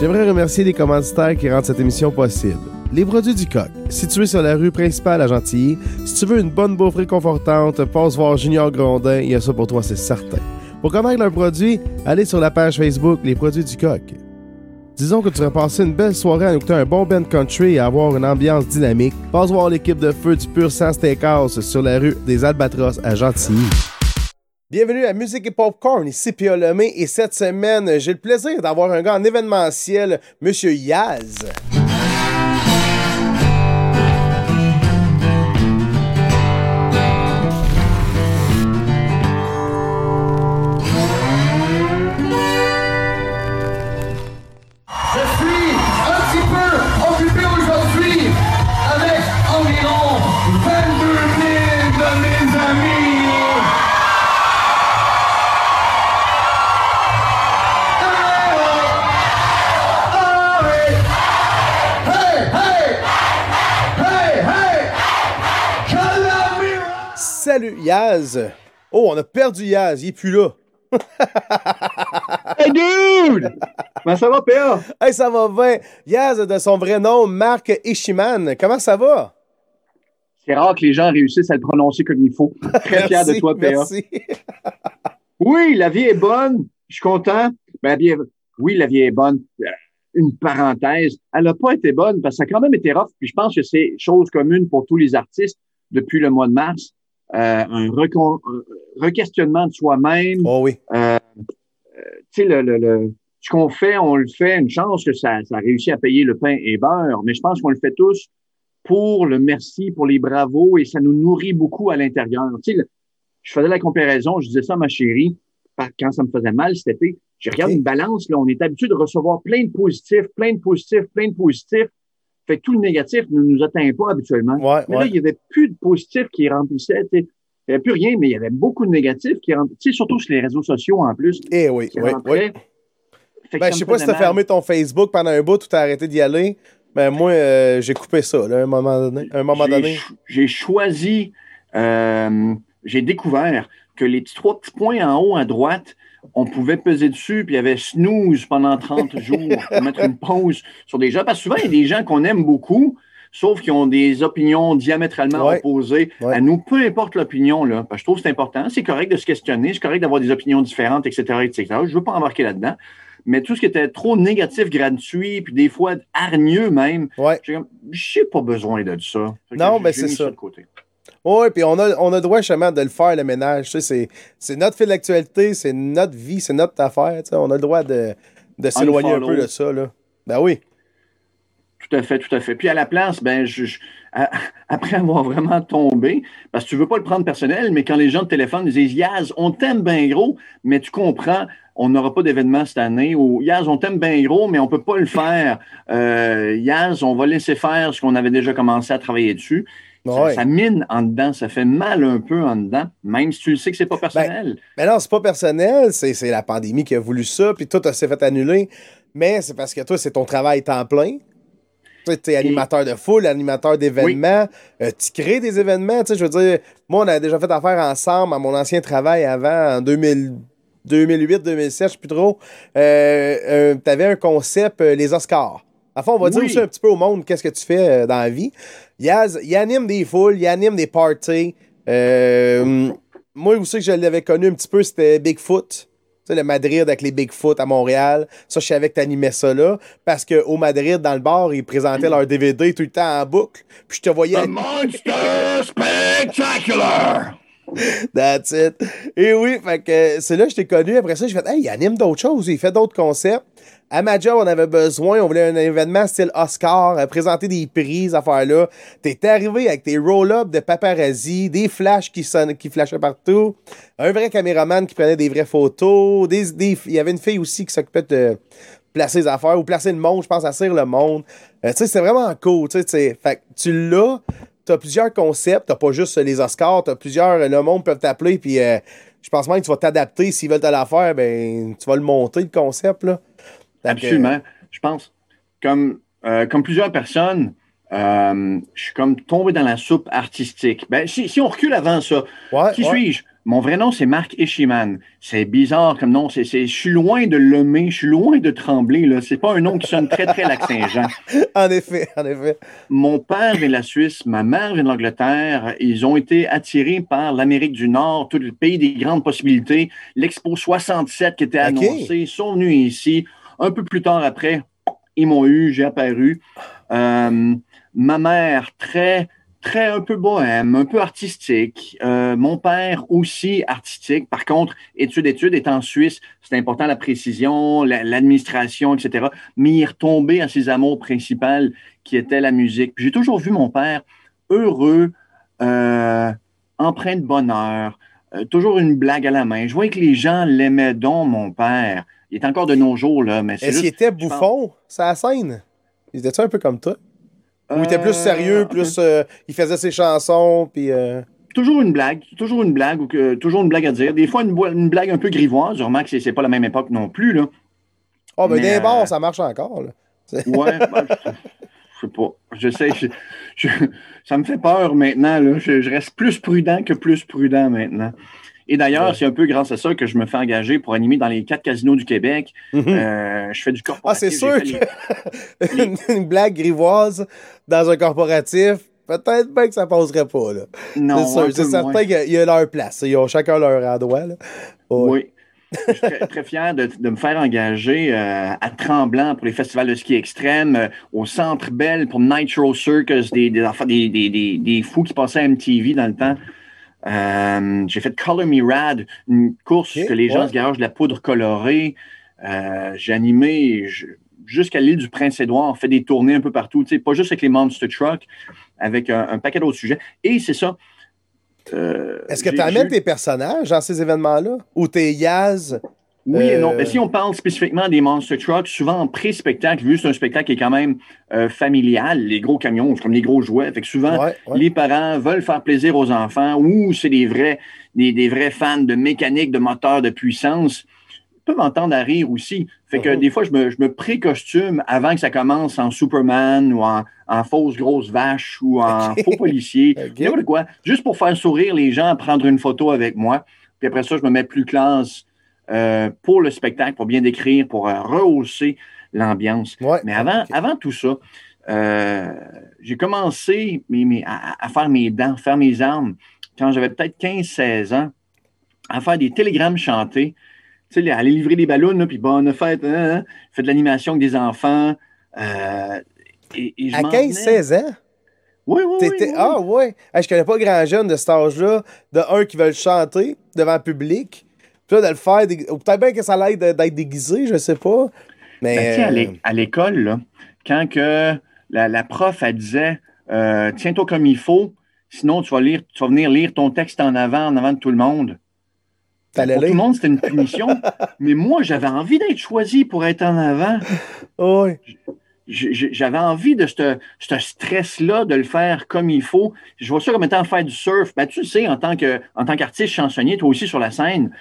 J'aimerais remercier les commanditaires qui rendent cette émission possible. Les produits du coq, situés sur la rue principale à Gentilly. Si tu veux une bonne bouffe réconfortante, passe voir Junior Grondin, il y a ça pour toi, c'est certain. Pour connaître leurs produits, allez sur la page Facebook Les produits du coq. Disons que tu vas passer une belle soirée à écouter un bon band country et avoir une ambiance dynamique. Passe voir l'équipe de feu du Pur Sans Steakhouse sur la rue des Albatros à Gentilly. Bienvenue à Musique et Popcorn, ici Pia Lemay, et cette semaine, j'ai le plaisir d'avoir un gars en événementiel, Monsieur Yaz. Yaz! Oh, on a perdu Yaz, il est plus là. Hey dude! Comment ça va, PA? Hey, ça va bien. Yaz, de son vrai nom, Marc Ishiman. Comment ça va? C'est rare que les gens réussissent à le prononcer comme il faut. Très fier de toi, PA. Merci. Oui, la vie est bonne. Je suis content. Ben, la vie est- Oui, la vie est bonne. Euh, Une parenthèse. Elle n'a pas été bonne parce que ça a quand même été rough. Puis je pense que c'est chose commune pour tous les artistes depuis le mois de mars. Euh, un requestionnement de soi-même. Oh oui. Euh, tu sais, le, le, le- ce qu'on fait, on le fait. Une chance que ça, ça a réussi à payer le pain et beurre, mais je pense qu'on le fait tous pour le merci, pour les bravos, et ça nous nourrit beaucoup à l'intérieur. Tu sais, le- je faisais la comparaison, je disais ça à ma chérie, quand ça me faisait mal cet été. Je regarde une balance, là, on est habitué de recevoir plein de positifs, plein de positifs, plein de positifs. Fait que tout le négatif ne nous atteint pas habituellement. Ouais, Mais là, ouais. il y avait plus de positifs qui sais. Il n'y avait plus rien, mais il y avait beaucoup de négatifs qui sais, surtout sur les réseaux sociaux en plus. Eh oui, oui, oui. Ben, je sais pas si t'as fermé ton Facebook pendant un bout ou t'as arrêté d'y aller. Ben, moi, euh, j'ai coupé ça, là, à un moment donné. Un moment J'ai donné. J'ai choisi, euh, j'ai découvert que les trois petits points en haut à droite, on pouvait peser dessus, puis il y avait snooze pendant 30 jours pour mettre une pause sur des gens. Parce que souvent, il y a des gens qu'on aime beaucoup, sauf qui ont des opinions diamétralement Ouais. opposées Ouais. à nous, peu importe l'opinion. Là, parce que je trouve que c'est important. C'est correct de se questionner, c'est correct d'avoir des opinions différentes, etc., etc. Je veux pas embarquer là-dedans. Mais tout ce qui était trop négatif, gratuit, puis des fois hargneux même, Ouais. j'ai comme, j'ai pas besoin de ça. Non, ben, j'ai c'est ça. de côté. Oui, puis on a, on a le droit justement de le faire, le ménage. Tu sais, c'est, c'est notre fil d'actualité, c'est notre vie, c'est notre affaire. tu sais. On a le droit de, de s'éloigner un peu de ça. Là. Ben oui. Tout à fait, tout à fait. Puis à la place, ben, je, je- à- après avoir vraiment tombé, parce que tu veux pas le prendre personnel, mais quand les gens te téléphonent, ils disent Yaz, on t'aime bien gros, mais tu comprends, on n'aura pas d'événement cette année, ou Yaz, on t'aime bien gros, mais on peut pas le faire. Euh, Yaz, on va laisser faire ce qu'on avait déjà commencé à travailler dessus. Ça, Ouais. ça mine en dedans, ça fait mal un peu en dedans, même si tu le sais que c'est pas personnel. Mais non, c'est pas personnel, c'est, la pandémie qui a voulu ça, puis tout s'est fait annuler. Mais c'est parce que toi, c'est ton travail temps plein. Tu es animateur de foule, animateur d'événements, euh, tu crées des événements. Je veux dire, moi, on a déjà fait affaire ensemble à mon ancien travail avant, en 2000 2008, 2007, je sais plus trop. Euh, euh, tu avais un concept, les Oscars. Enfin, on va dire aussi un petit peu au monde qu'est-ce que tu fais dans la vie. Yaz, il anime des foules, il anime des parties. Euh, moi aussi que je l'avais connu un petit peu, c'était Bigfoot. Tu sais, le Madrid avec les Bigfoot à Montréal. Ça, je savais que t'animais ça là. Parce qu'au Madrid, dans le bar, ils présentaient leur DVD tout le temps en boucle. Puis je te voyais. The Monster Spectacular! That's it. Et oui, fait que c'est là que je t'ai connu. Après ça, j'ai fait, hey, il anime d'autres choses, il fait d'autres concepts. À ma job, on avait besoin, on voulait un événement style Oscar, euh, présenter des prix, ces affaires-là. T'es arrivé avec tes roll-ups de paparazzi, des flashs qui, sonnent, qui flashaient partout, un vrai caméraman qui prenait des vraies photos, des, il y avait une fille aussi qui s'occupait de placer les affaires ou placer le monde, je pense, à le monde. Euh, tu sais, c'est vraiment cool. Fait que tu l'as, t'as plusieurs concepts, t'as pas juste les Oscars, t'as plusieurs, le monde peut t'appeler, puis euh, je pense même que tu vas t'adapter, s'ils veulent te la faire, ben, tu vas le monter, le concept, là. Absolument. Je pense, comme, euh, comme plusieurs personnes, euh, je suis comme tombé dans la soupe artistique. Ben, si, si on recule avant ça, Ouais, qui ouais. suis-je? Mon vrai nom, c'est Marc Ishiman. C'est bizarre comme nom. C'est, c'est, je suis loin de l'aimer, je suis loin de trembler. Là. C'est pas un nom qui sonne très, très Lac-Saint-Jean. en effet, en effet. Mon père vient de la Suisse, ma mère vient de l'Angleterre. Ils ont été attirés par l'Amérique du Nord, tout le pays des grandes possibilités. L'Expo 67 qui était annoncé, ils sont venus ici. Un peu plus tard après, ils m'ont eu, j'ai apparu. Euh, ma mère, très très un peu bohème, un peu artistique. Euh, mon père aussi artistique. Par contre, études, études, est en Suisse, c'est important la précision, l'administration, etc. Mais il est retombé à ses amours principales qui étaient la musique. J'ai toujours vu mon père heureux, euh, empreint de bonheur, euh, toujours une blague à la main. Je voyais que les gens l'aimaient dont mon père. Il est encore de nos jours, là. Mais Est-ce qu'il était bouffon, sa scène? Il était un peu comme toi? Ou il était plus sérieux, plus euh, il faisait ses chansons, puis. Euh, toujours une blague, toujours une blague, ou que, toujours une blague à dire. Des fois, une, une blague un peu grivoise. Je remarque que c'est pas la même époque non plus. Là. Oh, ben des bars, ça marche encore. Là. Ouais, ben, je, sais pas. Je sais, ça me fait peur maintenant. Là. Je, reste plus prudent que plus prudent maintenant. Et d'ailleurs, c'est un peu grâce à ça que je me fais engager pour animer dans les quatre casinos du Québec. Mhm. euh, je fais du corporatif. Ah, c'est sûr que une blague grivoise dans un corporatif, peut-être bien que ça passerait pas. Là. Non, c'est C'est certain qu'il y a leur place. Ils ont chacun leur endroit. Là. Oui. je suis très, fier de, me faire engager euh, à Tremblant pour les festivals de ski extrême, euh, au Centre Bell pour Nitro Circus, des, des, des, des, fous qui passaient à MTV dans le temps. Euh, j'ai fait Color Me Rad, une course que les gens se garagent de la poudre colorée. Euh, j'ai animé jusqu'à l'île du Prince-Édouard, fait des tournées un peu partout, pas juste avec les Monster Truck, avec un, paquet d'autres sujets. Et c'est ça. Euh, Est-ce que tu amènes tes personnages dans ces événements-là? Ou tes Yaz oui et non. Mais si on parle spécifiquement des Monster Trucks, souvent en pré-spectacle, vu que c'est un spectacle qui est quand même euh, familial, les gros camions, c'est comme les gros jouets. Fait que souvent, les parents veulent faire plaisir aux enfants ou c'est des vrais, des, vrais fans de mécanique, de moteur, de puissance. Ils peuvent entendre à rire aussi. Fait que uh-huh. des fois, je me, je me pré-costume avant que ça commence en Superman ou en, fausse grosse vache ou en faux policier. quoi. Juste pour faire sourire les gens, prendre une photo avec moi. Puis après ça, je me mets plus classe euh, pour le spectacle, pour bien décrire, pour euh, rehausser l'ambiance. Mais avant, avant tout ça, euh, j'ai commencé à, faire mes dents, faire mes armes quand j'avais peut-être 15-16 ans, à faire des télégrammes chantés. Tu sais, aller livrer des ballons, puis bonne fête, hein, hein, fait de l'animation avec des enfants. et, à 15-16 ans? Oui, oui, oui, Ah, ouais. je connais pas grand jeune de cet âge-là, de un qui veulent chanter devant le public, de le faire. Peut-être bien que ça l'aide d'être déguisé, je sais pas. Mais. Ben, euh, à l'école, quand que la, prof, elle disait euh, Tiens-toi comme il faut, sinon tu vas, lire, tu vas venir lire ton texte en avant, en avant de tout le monde. Pour tout le monde, c'était une punition. mais moi, j'avais envie d'être choisi pour être en avant. Oui. J'avais envie de ce stress-là, de le faire comme il faut. Je vois ça comme étant faire du surf. Ben, tu sais, en tant qu'artiste chansonnier, toi aussi sur la scène,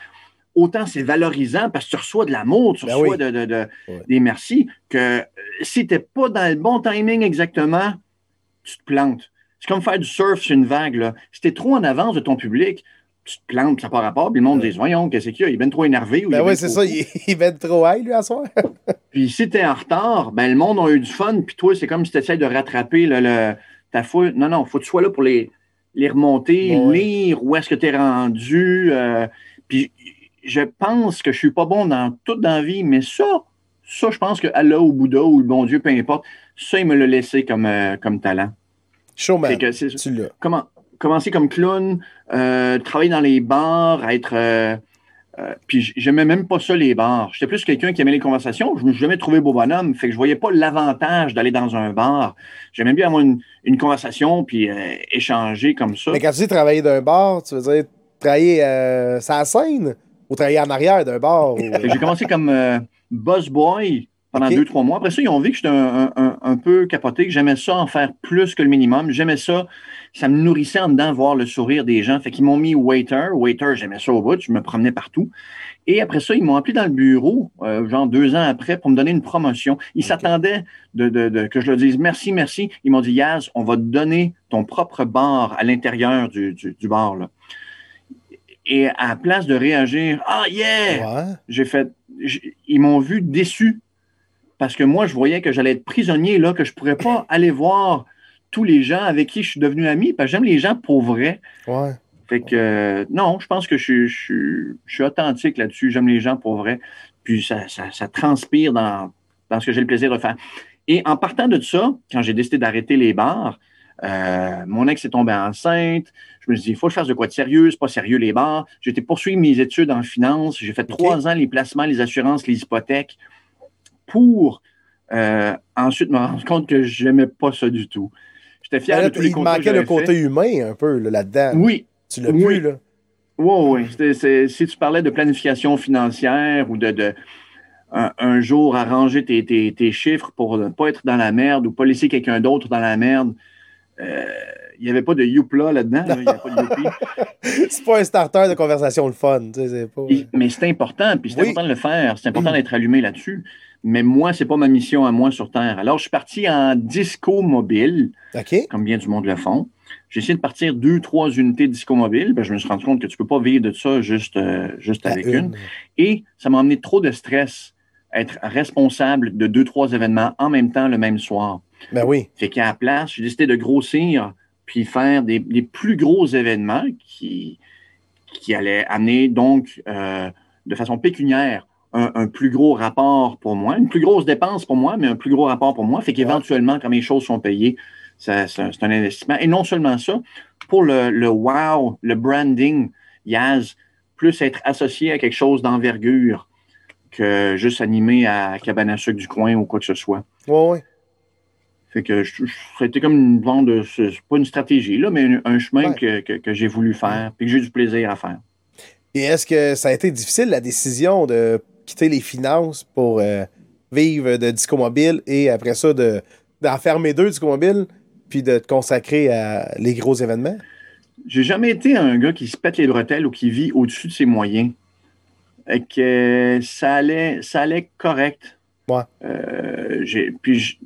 autant c'est valorisant parce que tu reçois de l'amour, tu ben reçois de, des merci, que euh, si tu n'es pas dans le bon timing exactement, tu te plantes. C'est comme faire du surf sur une vague. Là. Si tu es trop en avance de ton public, tu te plantes, ça par rapport, puis le monde dit Voyons, qu'est-ce qu'il y a? Il est bien trop énervé. ben oui, c'est ça, il, est trop high, lui, à soir. puis si tu es en retard, ben le monde a eu du fun, puis toi, c'est comme si tu essaies de rattraper le, ta foule. Non, non, il faut que tu sois là pour les, les remonter, lire où est-ce que tu es rendu. Euh, puis je pense que je suis pas bon dans toute dans la vie, mais ça, ça, je pense que Allah ou Bouddha ou le bon Dieu, peu importe, ça, il me l'a laissé comme, euh, comme talent. Showman, tu l'as. Comment, commencer comme clown, euh, travailler dans les bars, être... Euh, puis j'aimais même pas ça, les bars. J'étais plus quelqu'un qui aimait les conversations. Je ne me suis jamais trouvé beau bonhomme. Fait que je voyais pas l'avantage d'aller dans un bar. J'aimais bien avoir une, conversation puis échanger comme ça. Mais quand tu dis travailler dans un bar, tu veux dire travailler euh, sa scène? Ou travailler en arrière d'un bar. J'ai commencé comme euh, boss boy pendant deux, trois mois. Après ça, ils ont vu que j'étais un, peu capoté, que j'aimais ça en faire plus que le minimum. J'aimais ça. Ça me nourrissait en dedans voir le sourire des gens. Fait qu'ils m'ont mis waiter. Waiter, j'aimais ça au bout. Je me promenais partout. Et après ça, ils m'ont appelé dans le bureau, euh, genre deux ans après, pour me donner une promotion. Ils s'attendaient de, que je leur dise merci, merci. Ils m'ont dit, Yaz, on va te donner ton propre bar à l'intérieur du, du, du bar. Là et à la place de réagir, ah yeah, Ouais. j'ai fait, ils m'ont vu déçu parce que moi, je voyais que j'allais être prisonnier là, que je pourrais pas aller voir tous les gens avec qui je suis devenu ami, parce que j'aime les gens pour vrai. Ouais. Fait que euh, non, je pense que je, suis- je, suis- je suis authentique là-dessus. J'aime les gens pour vrai. Puis ça, ça- ça transpire dans, dans ce que j'ai le plaisir de faire. Et en partant de ça, quand j'ai décidé d'arrêter les bars, euh, mon ex est tombée enceinte. Je me suis dit, il faut que je fasse de quoi de sérieux. C'est pas sérieux les bars. J'ai été poursuivre mes études en finance. J'ai fait trois ans les placements, les assurances, les hypothèques pour euh, ensuite me rendre compte que je n'aimais pas ça du tout. J'étais fier là, de tous les il manquait le côté humain un peu là, là-dedans. Oui, Tu l'as Oui. plus, là. Oui, oui. Si tu parlais de planification financière ou de, de un, un jour arranger tes, tes- tes chiffres pour ne pas être dans la merde ou pas laisser quelqu'un d'autre dans la merde, il n'y avait pas de youpla là-dedans. là. Il n'y avait pas de youpi. C'est pas un starter de conversation le fun. Tu sais, c'est pas... Et- Mais c'est important, puis c'est Oui. important de le faire. C'est important d'être allumé là-dessus. Mais moi, c'est pas ma mission à moi sur Terre. Alors, je suis parti en disco mobile. Comme bien du monde le font. J'ai essayé de partir deux, trois unités disco mobile. Ben, je me suis rendu compte que tu peux pas vivre de ça juste, euh, juste À avec une. Et ça m'a amené trop de stress, être responsable de deux, trois événements en même temps le même soir. Ben oui. Fait qu'à la place, j'ai décidé de grossir puis faire des, des plus gros événements qui, qui allaient amener donc euh, de façon pécuniaire un, un plus gros rapport pour moi, une plus grosse dépense pour moi, mais un plus gros rapport pour moi. Fait qu'éventuellement, quand mes choses sont payées, c'est un investissement. Et non seulement ça, pour le, le wow, le branding, Yaz, plus être associé à quelque chose d'envergure que juste animé à cabane à sucre du coin ou quoi que ce soit. Ouais, ouais. Fait que c'était comme une vente de. C'est pas une stratégie, là, mais un, un chemin Ouais. que, que- que j'ai voulu faire, puis que j'ai du plaisir à faire. Et est-ce que ça a été difficile, la décision de quitter les finances pour euh, vivre de disco mobile et après ça, de, d'en fermer deux disco mobile puis de te consacrer à les gros événements? J'ai jamais été un gars qui se pète les bretelles ou qui vit au-dessus de ses moyens. Et que ça allait, ça allait correct. Ouais. Euh, j'ai- puis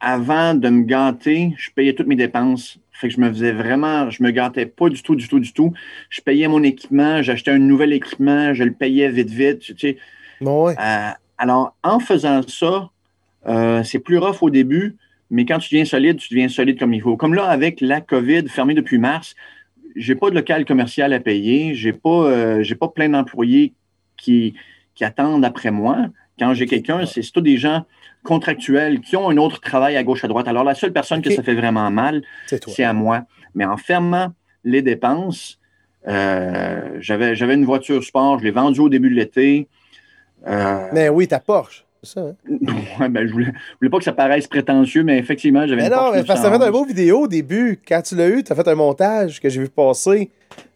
avant de me gâter, je payais toutes mes dépenses. Fait que je me faisais vraiment, je me gâtais pas du tout, du tout, du tout. Je payais mon équipement, j'achetais un nouvel équipement, je le payais vite, vite. Tu sais, Bon, ouais. Euh, alors, en faisant ça, euh, c'est plus rough au début, mais quand tu deviens solide, tu deviens solide comme il faut. Comme là, avec la COVID fermée depuis mars, j'ai pas de local commercial à payer, j'ai pas, euh, j'ai pas plein d'employés qui, qui attendent après moi. Quand j'ai quelqu'un, c'est tous des gens contractuels qui ont un autre travail à gauche, à droite. Alors, la seule personne que ça fait vraiment mal, C'est toi. c'est à moi. Mais en fermant les dépenses, euh, j'avais une voiture sport, je l'ai vendue au début de l'été. Euh, Mais oui, ta Porsche. C'est ça, hein? ouais, ben, je, voulais, je voulais pas que ça paraisse prétentieux, mais effectivement, j'avais une non, Porsche mais parce que t'as fait un 911. beau vidéo au début. Quand tu l'as eu, t'as fait un montage que j'ai vu passer.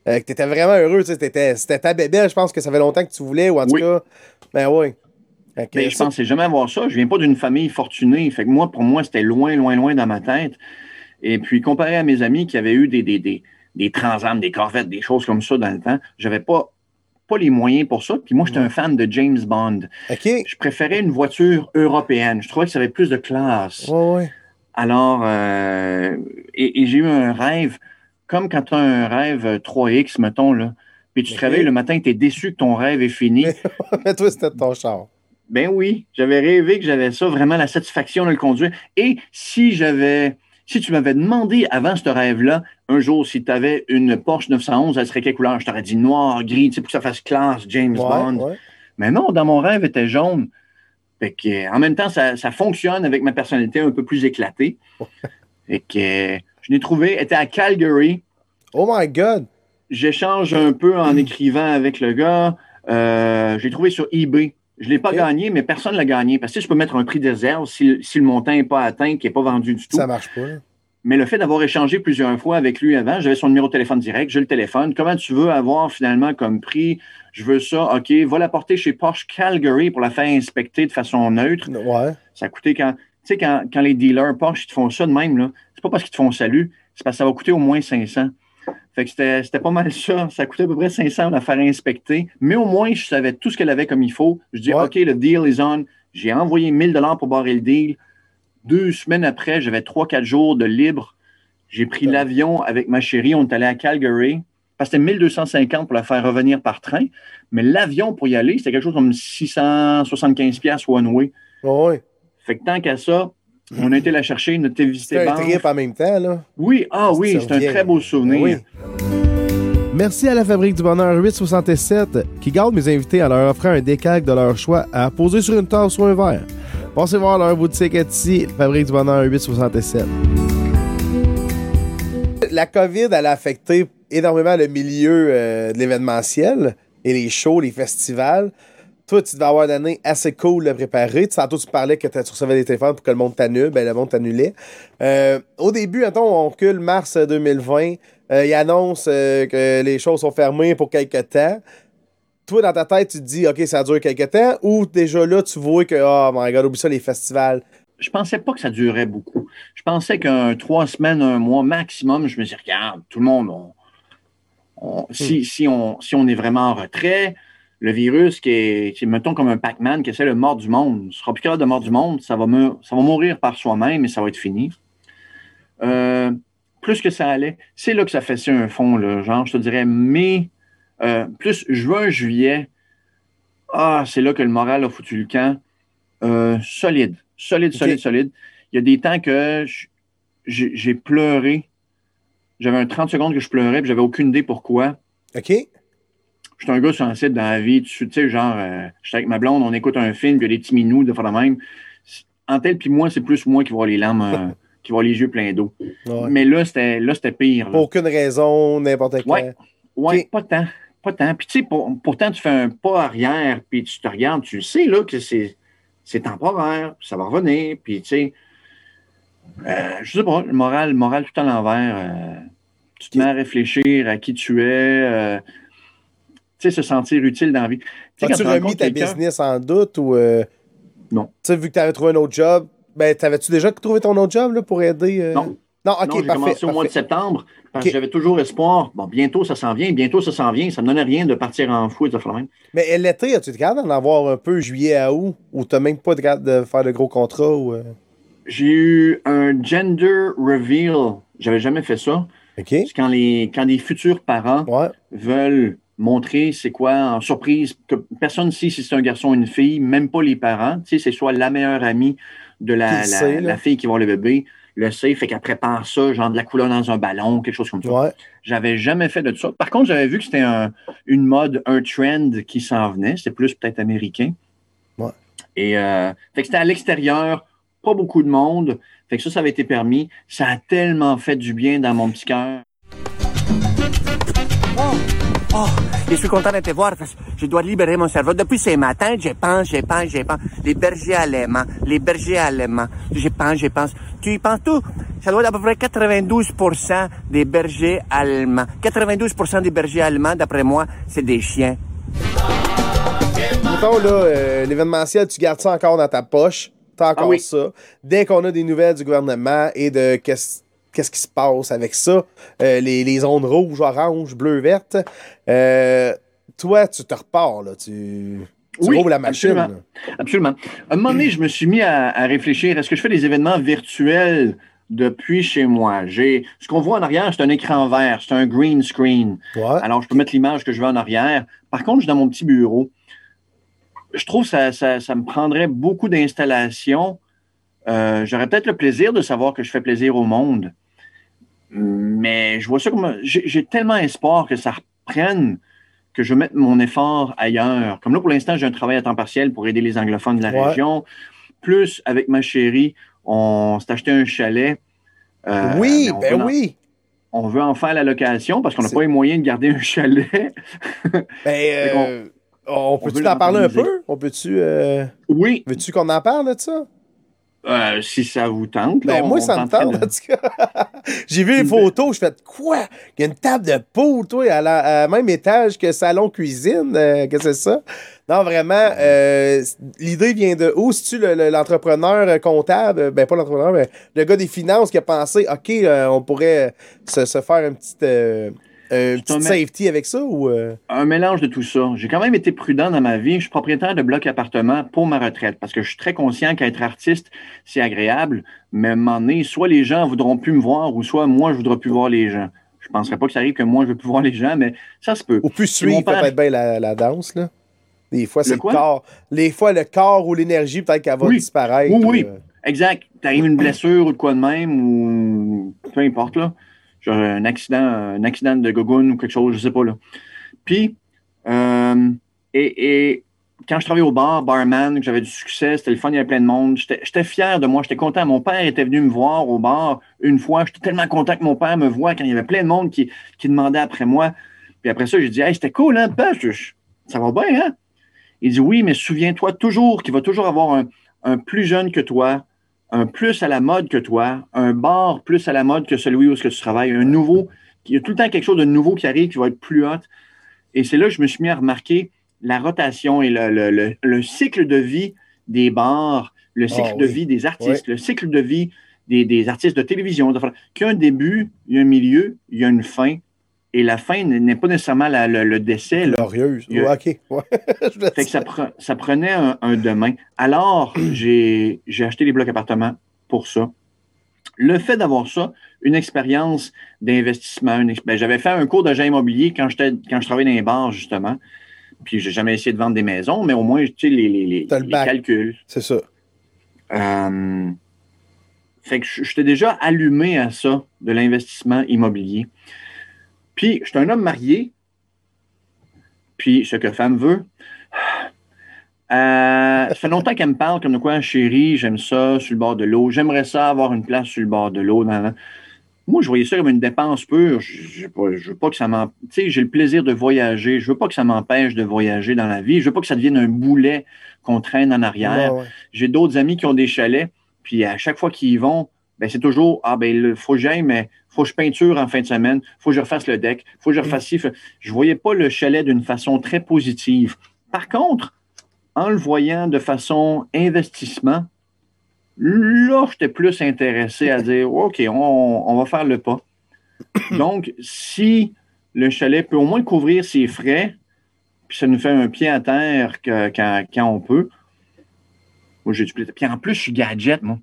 euh, que t'étais vraiment heureux. tu C'était ta bébé, je pense que ça fait longtemps que tu voulais, ou en tout cas. Ben oui. Mais je ça- pensais jamais avoir ça. Je viens pas d'une famille fortunée. Fait que moi, pour moi, c'était loin, loin, loin dans ma tête. Et puis, comparé à mes amis qui avaient eu des, des, des, des Transam, des Corvettes, des choses comme ça dans le temps, j'avais pas, pas les moyens pour ça. Puis moi, j'étais un fan de James Bond. Je préférais une voiture européenne. Je trouvais que ça avait plus de classe. Ouais, ouais. Alors, euh, et, et j'ai eu un rêve, comme quand tu as un rêve euh, 3X, mettons, là, puis tu te réveilles le matin, tu es déçu que ton rêve est fini. Mais toi, c'était ton char. Ben oui, j'avais rêvé que j'avais ça, vraiment la satisfaction de le conduire. Et si j'avais, si tu m'avais demandé avant ce rêve-là, un jour, si tu avais une Porsche 911, elle serait quelle couleur? Je t'aurais dit noir, gris, tu sais, pour que ça fasse classe, James Bond. Ouais. Mais non, dans mon rêve, elle était jaune. Fait que, en même temps, ça, ça fonctionne avec ma personnalité un peu plus éclatée. Et que je l'ai trouvé, elle était à Calgary. Oh my God. J'échange un peu en écrivant avec le gars. Euh, je l'ai trouvé sur eBay. Je ne l'ai pas gagné, mais personne ne l'a gagné. Parce que je peux mettre un prix de réserve si, si le montant n'est pas atteint, qui n'est pas vendu du tout. Ça marche pas. Mais le fait d'avoir échangé plusieurs fois avec lui avant, j'avais son numéro de téléphone direct, je le téléphone. Comment tu veux avoir finalement comme prix? Je veux ça, OK, va la porter chez Porsche Calgary pour la faire inspecter de façon neutre. Ouais. Ça a coûté quand. Tu sais, quand, quand les dealers Porsche ils te font ça de même, là, c'est pas parce qu'ils te font salut, c'est parce que ça va coûter au moins 500. Fait que c'était pas mal ça. Ça coûtait à peu près 500 de la faire inspecter. Mais au moins, je savais tout ce qu'elle avait comme il faut. Je dis, Ouais. OK, le deal is on. J'ai envoyé 1000 dollars pour barrer le deal. Deux semaines après, j'avais trois, quatre jours de libre. J'ai pris Ouais. l'avion avec ma chérie. On est allé à Calgary. parce que c'était 1250 pour la faire revenir par train, mais l'avion pour y aller, c'était quelque chose comme 675 pièces one way. Fait que tant qu'à ça, on a été la chercher, on a été visiter C'était un trip en même temps, là. Oui, ah oui, c'est un très beau souvenir. Oui. Merci à la Fabrique du Bonheur 867 qui garde mes invités en leur offrant un décalque de leur choix à poser sur une tasse ou un verre. Passez voir leur boutique Etsy, Fabrique du Bonheur 867. La COVID, elle a affecté énormément le milieu euh, de l'événementiel et les shows, les festivals. Toi, tu devais avoir une année assez cool de préparer. Tu, tantôt, tu parlais que tu recevais des téléphones pour que le monde t'annule. Ben, le monde t'annulait. Euh, au début, attends, on recule mars 2020. Euh, il annonce euh, que les choses sont fermées pour quelques temps. Toi, dans ta tête, tu te dis, OK, ça dure quelques temps. Ou déjà là, tu vois que, oh my god, oublie ça, les festivals. Je pensais pas que ça durait beaucoup. Je pensais qu'un trois semaines, un mois maximum, je me disais, regarde, tout le monde, on- on- si, si, on, si on est vraiment en retrait, le virus qui est, qui est, mettons, comme un Pac-Man qui essaie de mordre du monde, ne sera plus capable de mordre du monde, ça va, me- ça va mourir par soi-même et ça va être fini. Euh, plus que ça allait, c'est là que ça fait un fond, là, genre, je te dirais, mai, euh, plus juin, juillet, ah, c'est là que le moral a foutu le camp. Euh, solide, solide, solide, solide. Il y a des temps que j'ai pleuré. J'avais un 30 secondes que je pleurais, puis j'avais aucune idée pourquoi. OK? Je suis un gars sensible dans la vie. Tu sais, genre, euh, j'étais avec ma blonde, on écoute un film, puis il y a des petits minous de faire la même. En tel, puis moi, c'est plus moi qui vois les larmes, euh, qui vois les yeux pleins d'eau. Ouais. Mais là, c'était là, c'était pire. là. Pour aucune raison, n'importe quoi. Ouais. Ouais, pas tant. Pas tant. Puis tu sais, pour- pourtant, tu fais un pas arrière, puis tu te regardes, tu sais là que c'est, c'est temporaire, ça va revenir, puis tu sais, euh, je sais pas, le moral, le moral tout à l'envers. euh, tu te mets à réfléchir à qui tu es, sais, se sentir utile dans la vie. Tu sais, quand As-tu tu remis ta business en doute ou. euh, Non. Tu sais, vu que tu avais trouvé un autre job, ben, t'avais-tu déjà trouvé ton autre job là, pour aider? euh? Non. Non, ok, non, j'ai parfait. commencé au mois de septembre parce que j'avais toujours espoir. Bon, bientôt ça s'en vient, bientôt ça s'en vient. Ça me donnait rien de partir en fou et de faire même. Mais l'été, as-tu capable d'en avoir un peu juillet à août ou t'as même pas capable de faire de gros contrats? Ou, euh? J'ai eu un gender reveal. J'avais jamais fait ça. OK? C'est quand les, quand les futurs parents Ouais. veulent montrer c'est quoi en surprise, que personne ne sait si c'est un garçon ou une fille, même pas les parents. Tu sais, c'est soit la meilleure amie de la, sait, fille qui va avoir le bébé, le sait, fait qu'elle prépare ça, genre de la couleur dans un ballon, quelque chose comme ça. Ouais. J'avais jamais fait de ça. Par contre, j'avais vu que c'était un- une mode, un trend qui s'en venait. C'était plus peut-être américain. Ouais. Et euh, fait que c'était à l'extérieur, pas beaucoup de monde. Fait que ça, ça avait été permis. Ça a tellement fait du bien dans mon petit cœur. Oh, je suis content de te voir parce que je dois libérer mon cerveau. Depuis ce matin, je pense, je pense, je pense. Les bergers allemands, les bergers allemands. Je pense, je pense. Tu y penses tout? Ça doit être à peu près 92% des bergers allemands. 92% des bergers allemands, d'après moi, c'est des chiens. Mettons, là, euh, l'événementiel, tu gardes ça encore dans ta poche. T'as encore Ah oui. ça. Dès qu'on a des nouvelles du gouvernement et de qu'est-ce qu'est-ce qui se passe avec ça, euh, les, les zones rouges, oranges, bleues, vertes, euh, toi, tu te repars, là. Tu, tu Oui, la machine. absolument. À un moment donné, je me suis mis à, à réfléchir. Est-ce que je fais des événements virtuels depuis chez moi? J'ai, ce qu'on voit en arrière, c'est un écran vert, c'est un green screen. Alors, je peux mettre l'image que je veux en arrière. Par contre, je suis dans mon petit bureau. Je trouve que ça, ça, ça me prendrait beaucoup d'installations. Euh, J'aurais peut-être le plaisir de savoir que je fais plaisir au monde. Mais je vois ça comme. J'ai tellement espoir que ça reprenne que je mette mon effort ailleurs. Comme là, pour l'instant, j'ai un travail à temps partiel pour aider les anglophones de la Ouais. région. Plus, avec ma chérie, on s'est acheté un chalet. Euh, oui, ben en- oui. on veut en faire la location parce qu'on n'a pas les moyens de garder un chalet. Ben, euh, on peut-tu t'en parler un peu? On peut-tu. euh, Oui, Veux-tu qu'on en parle de ça? Euh, si ça vous tente. là, Ben, moi, ça me tente, en tout cas. J'ai vu les photos, je fais quoi? Il y a une table de poule, toi, à la à même étage que salon-cuisine. euh, que c'est ça? Non, vraiment, euh, l'idée vient de où? Si tu l'entrepreneur euh, comptable, ben pas l'entrepreneur, mais le gars des finances qui a pensé, OK, euh, on pourrait se, se faire une petite, euh, une petite safety avec ça? Ou, euh? Un mélange de tout ça. J'ai quand même été prudent dans ma vie. Je suis propriétaire de bloc appartement pour ma retraite parce que je suis très conscient qu'être artiste, c'est agréable. Mais à un moment donné, soit les gens voudront plus me voir ou soit moi, je voudrais plus voir les gens. Je ne penserais pas que ça arrive que moi, je veux plus voir les gens, mais ça se peut. Ou plus suivre peut-être bien la, la danse, là. Des fois, c'est Le corps. Les fois, le corps ou l'énergie, peut-être qu'elle va Oui. disparaître. Oui, oui. ou, euh, Exact. Tu arrives une blessure ou de quoi de même, ou peu importe, là. Genre un accident, un accident de gogoon ou quelque chose, je sais pas, là. Puis, euh, et, quand je travaillais au bar, barman, que j'avais du succès, c'était le fun, il y avait plein de monde. J'étais fier de moi, j'étais content. Mon père était venu me voir au bar une fois. J'étais tellement content que mon père me voit quand il y avait plein de monde qui, qui demandait après moi. Puis après ça, j'ai dit, hey, c'était cool, hein, ça va bien, hein? Il dit, oui, mais souviens-toi toujours qu'il va toujours avoir un, un plus jeune que toi, un plus à la mode que toi, un bar plus à la mode que celui où est-ce que tu travailles, un nouveau, il y a tout le temps quelque chose de nouveau qui arrive qui va être plus hot. Et c'est là que je me suis mis à remarquer la rotation et le, le- le- le cycle de vie des bars, le cycle Ah de oui. vie des artistes, le cycle de vie des, des artistes de télévision. Qu'il y a un début, il y a un milieu, il y a une fin. Et la fin n'est pas nécessairement la- le, le décès. Glorieuse. Ouais, OK. Ouais. Fait que ça, pre- ça prenait un, un demain. Alors, j'ai acheté des blocs appartements pour ça. Le fait d'avoir ça, une expérience d'investissement, ben, j'avais fait un cours d'agent immobilier quand, je travaillais dans les bars, justement. Puis, j'ai jamais essayé de vendre des maisons, mais au moins, tu sais, les, les, les, le les calculs. C'est ça. Euh, fait que je- j'étais déjà allumé à ça, de l'investissement immobilier. Puis, je suis un homme marié. Puis, ce que femme veut. Euh, ça fait longtemps qu'elle me parle comme de quoi, chérie, j'aime ça sur le bord de l'eau. J'aimerais ça avoir une place sur le bord de l'eau. Moi, je voyais ça comme une dépense pure. Je, veux pas que ça m'en. Tu sais, j'ai le plaisir de voyager. Je veux pas que ça m'empêche de voyager dans la vie. Je veux pas que ça devienne un boulet qu'on traîne en arrière. Ouais, ouais. J'ai d'autres amis qui ont des chalets, puis à chaque fois qu'ils y vont, ben c'est toujours Ah ben il faut que j'aille, mais faut que je peinture en fin de semaine, faut que je refasse le deck, faut que je refasse ci. Je voyais pas le chalet d'une façon très positive. Par contre, en le voyant de façon investissement, là, j'étais plus intéressé à dire OK, on, on va faire le pas. Donc, si le chalet peut au moins couvrir ses frais, puis ça nous fait un pied à terre que- quand, quand on peut, moi, j'ai du plaisir. Puis en plus, je suis gadget, moi.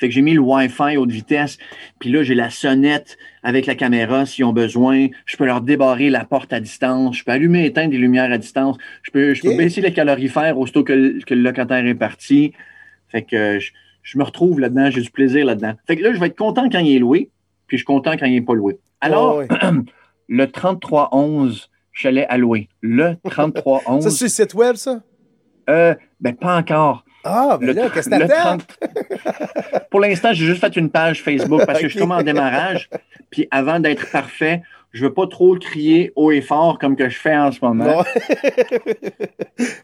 Fait que j'ai mis le Wi-Fi haute vitesse. Puis là, j'ai la sonnette avec la caméra s'ils ont besoin. Je peux leur débarrer la porte à distance. Je peux allumer et éteindre des lumières à distance. Je peux, je peux baisser les calorifères aussitôt que, le- que le locataire est parti. Fait que euh, je, je me retrouve là-dedans. J'ai du plaisir là-dedans. Fait que là, je vais être content quand il est loué. Puis je suis content quand il n'est pas loué. Alors, ouais. le 3311 chalet à louer. Le 3311. Ça, c'est le site web, ça? euh, ben, pas encore. Ah, ben Le là, tr- qu'est-ce que t'attends? 30 Pour l'instant, j'ai juste fait une page Facebook parce que je suis comme en démarrage. Puis avant d'être parfait, je veux pas trop crier haut et fort comme que je fais en ce moment.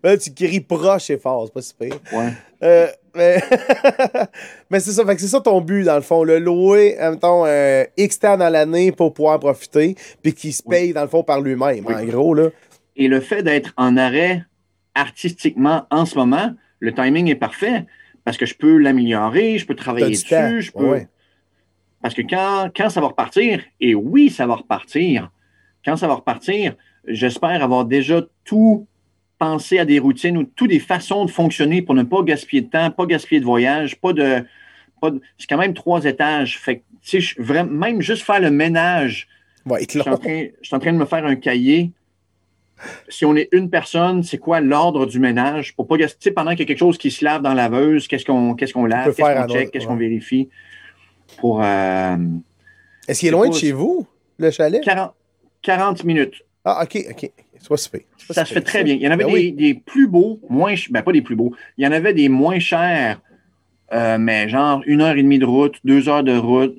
Là, tu cries proche et fort, c'est pas si pire. Ouais. Euh, mais mais c'est ça, fait que c'est ça ton but, dans le fond. Le louer, mettons, euh, X temps dans l'année pour pouvoir profiter, puis qu'il se paye, dans le fond, par lui-même, Oui. en gros, là. Et le fait d'être en arrêt artistiquement en ce moment, le timing est parfait parce que je peux l'améliorer, je peux travailler dessus, temps. je peux. Ouais. Parce que quand, quand ça va repartir, et oui, ça va repartir, quand ça va repartir, j'espère avoir déjà tout pensé à des routines ou toutes des façons de fonctionner pour ne pas gaspiller de temps, pas gaspiller de voyage, pas de. Pas de- c'est quand même trois étages. Fait que, vraiment, même juste faire le ménage, je suis, en train, je suis en train de me faire un cahier. Si on est une personne, c'est quoi l'ordre du ménage? Pour pas gaspiller, pendant qu'il y a quelque chose qui se lave dans la laveuse, qu'est-ce qu'on qu'est-ce qu'on lave, qu'est-ce qu'on check, qu'est-ce ouais. qu'on vérifie? Pour euh, Est-ce qu'il est loin de chez vous, le chalet? 40, 40 minutes. Ah, OK, OK. C'est pas Ça se fait très bien. Il y en avait Ben des, oui. des plus beaux, moins ben pas des plus beaux. Il y en avait des moins chers, euh, mais genre une heure et demie de route, deux heures de route.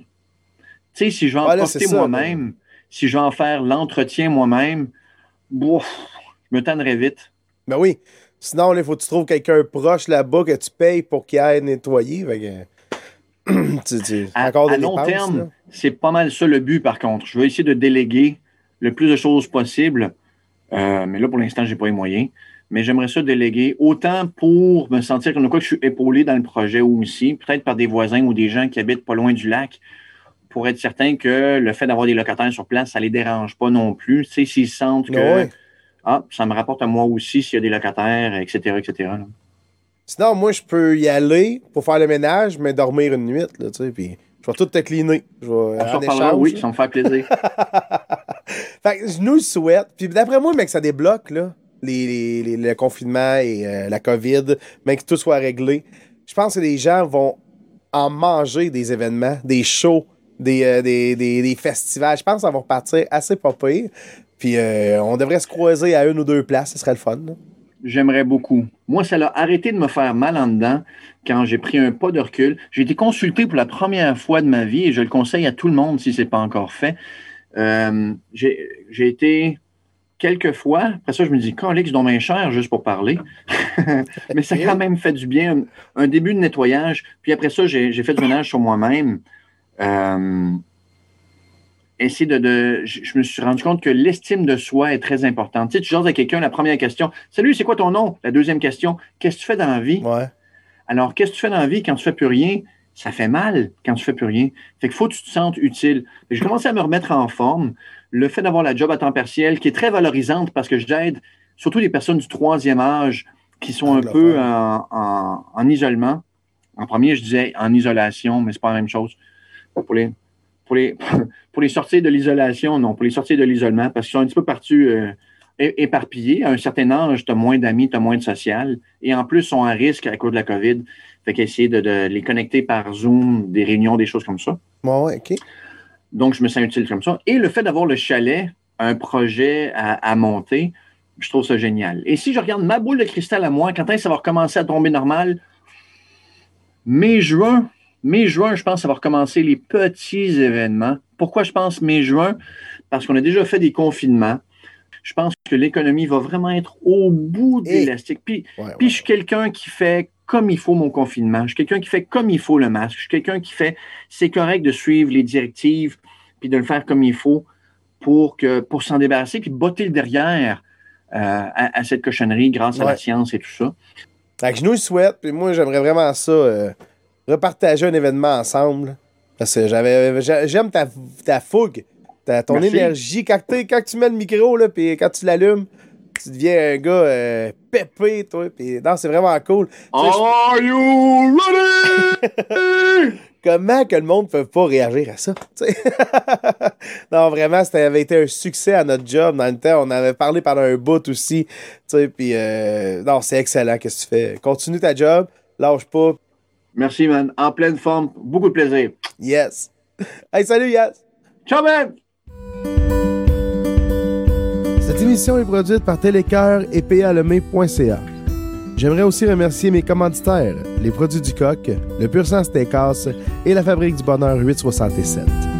Tu sais, si je vais en Ah, là, ça, moi-même, si je vais en faire l'entretien moi-même, bouf, je me tannerais vite. Ben oui. Sinon, il faut que tu trouves quelqu'un proche là-bas que tu payes pour qu'il aille nettoyer. Fait que... tu, tu- À, encore à long dépenses, terme, c'est pas mal ça le but, par contre. Je vais essayer de déléguer le plus de choses possible. Euh, mais là, pour l'instant, j'ai pas les moyens. Mais j'aimerais ça déléguer autant pour me sentir comme quoi que je suis épaulé dans le projet aussi, peut-être par des voisins ou des gens qui habitent pas loin du lac, pour être certain que le fait d'avoir des locataires sur place, ça les dérange pas non plus. Tu sais, s'ils sentent que ah, ça me rapporte à moi aussi s'il y a des locataires, etc., etc. là. Sinon, moi, je peux y aller pour faire le ménage, mais dormir une nuit, là, tu sais, puis je vais tout te cleaner. Je vais, On en échange, oui, ça me fait plaisir. Fait que je nous le souhaite. Puis d'après moi, mec, ça débloque, là, les, les- les- le confinement et euh, la COVID, mais que tout soit réglé. Je pense que les gens vont en manger des événements, des shows, des, euh, des, des- des festivals. Je pense que ça va repartir assez pas pire. Puis euh, on devrait se croiser à une ou deux places, ce serait le fun. là. J'aimerais beaucoup. Moi, ça l'a arrêté de me faire mal en dedans quand j'ai pris un pas de recul. J'ai été consulté pour la première fois de ma vie et je le conseille à tout le monde si ce n'est pas encore fait. Euh, j'ai j'ai été quelques fois. Après ça, je me dis, Colix, donc bien cher juste pour parler. Mais ça a quand même fait du bien. Un, un début de nettoyage. Puis après ça, j'ai j'ai fait du ménage sur moi-même. Euh, essayer de, de- je, je me suis rendu compte que l'estime de soi est très importante. Tu sais, tu jases à quelqu'un, la première question, Salut, c'est quoi ton nom? La deuxième question, Qu'est-ce que tu fais dans la vie? Ouais. Alors, qu'est-ce que tu fais dans la vie quand tu fais plus rien? Ça fait mal quand tu fais plus rien. Fait qu'il faut que tu te sentes utile. J'ai commencé à me remettre en forme. Le fait d'avoir la job à temps partiel, qui est très valorisante parce que j'aide surtout les personnes du troisième âge qui sont un Anglophone. peu en, en- en isolement. En premier, je disais en isolation, mais c'est pas la même chose. Pour les, pour les, pour les sortir de l'isolation, non, pour les sortir de l'isolement, parce qu'ils sont un petit peu partis euh, éparpillés. À un certain âge, tu as moins d'amis, tu as moins de social. Et en plus, sont à risque à cause de la COVID. Fait qu'essayer de, de les connecter par Zoom, des réunions, des choses comme ça. Ouais, ouais, OK. Donc, je me sens utile comme ça. Et le fait d'avoir le chalet, un projet à, à monter, je trouve ça génial. Et si je regarde ma boule de cristal à moi, quand est-ce que ça va recommencer à tomber normal? Mai-juin. Mai-juin, je pense que ça va recommencer les petits événements. Pourquoi je pense mai-juin? Parce qu'on a déjà fait des confinements. Je pense que l'économie va vraiment être au bout de l'élastique. Puis, Ouais, puis je suis quelqu'un qui fait comme il faut mon confinement. Je suis quelqu'un qui fait comme il faut le masque. Je suis quelqu'un qui fait c'est correct de suivre les directives puis de le faire comme il faut pour que pour s'en débarrasser puis botter le derrière euh, à, à cette cochonnerie grâce à la science et tout ça. Que je nous le souhaite, puis moi, j'aimerais vraiment ça, euh, repartager un événement ensemble. Parce que j'avais, j'a- j'aime ta, ta fougue, ta, ton Merci. énergie. Quand, quand tu mets le micro, là, puis quand tu l'allumes, tu deviens un gars euh, pépé, toi. Puis non, c'est vraiment cool. Are you ready? comment que le monde peut pas réagir à ça? non, vraiment, ça avait été un succès à notre job. Dans le temps, on avait parlé pendant un bout aussi. Puis, euh, non, c'est excellent. Qu'est-ce que tu fais? Continue ta job, lâche pas. Merci, man. En pleine forme. Beaucoup de plaisir. Yes. Hey, salut, Yes. Ciao, man! Cette émission est produite par Télécœur et palemé.ca. J'aimerais aussi remercier mes commanditaires, les produits du coq, le Pur Sang Steakhouse et la Fabrique du Bonheur 867.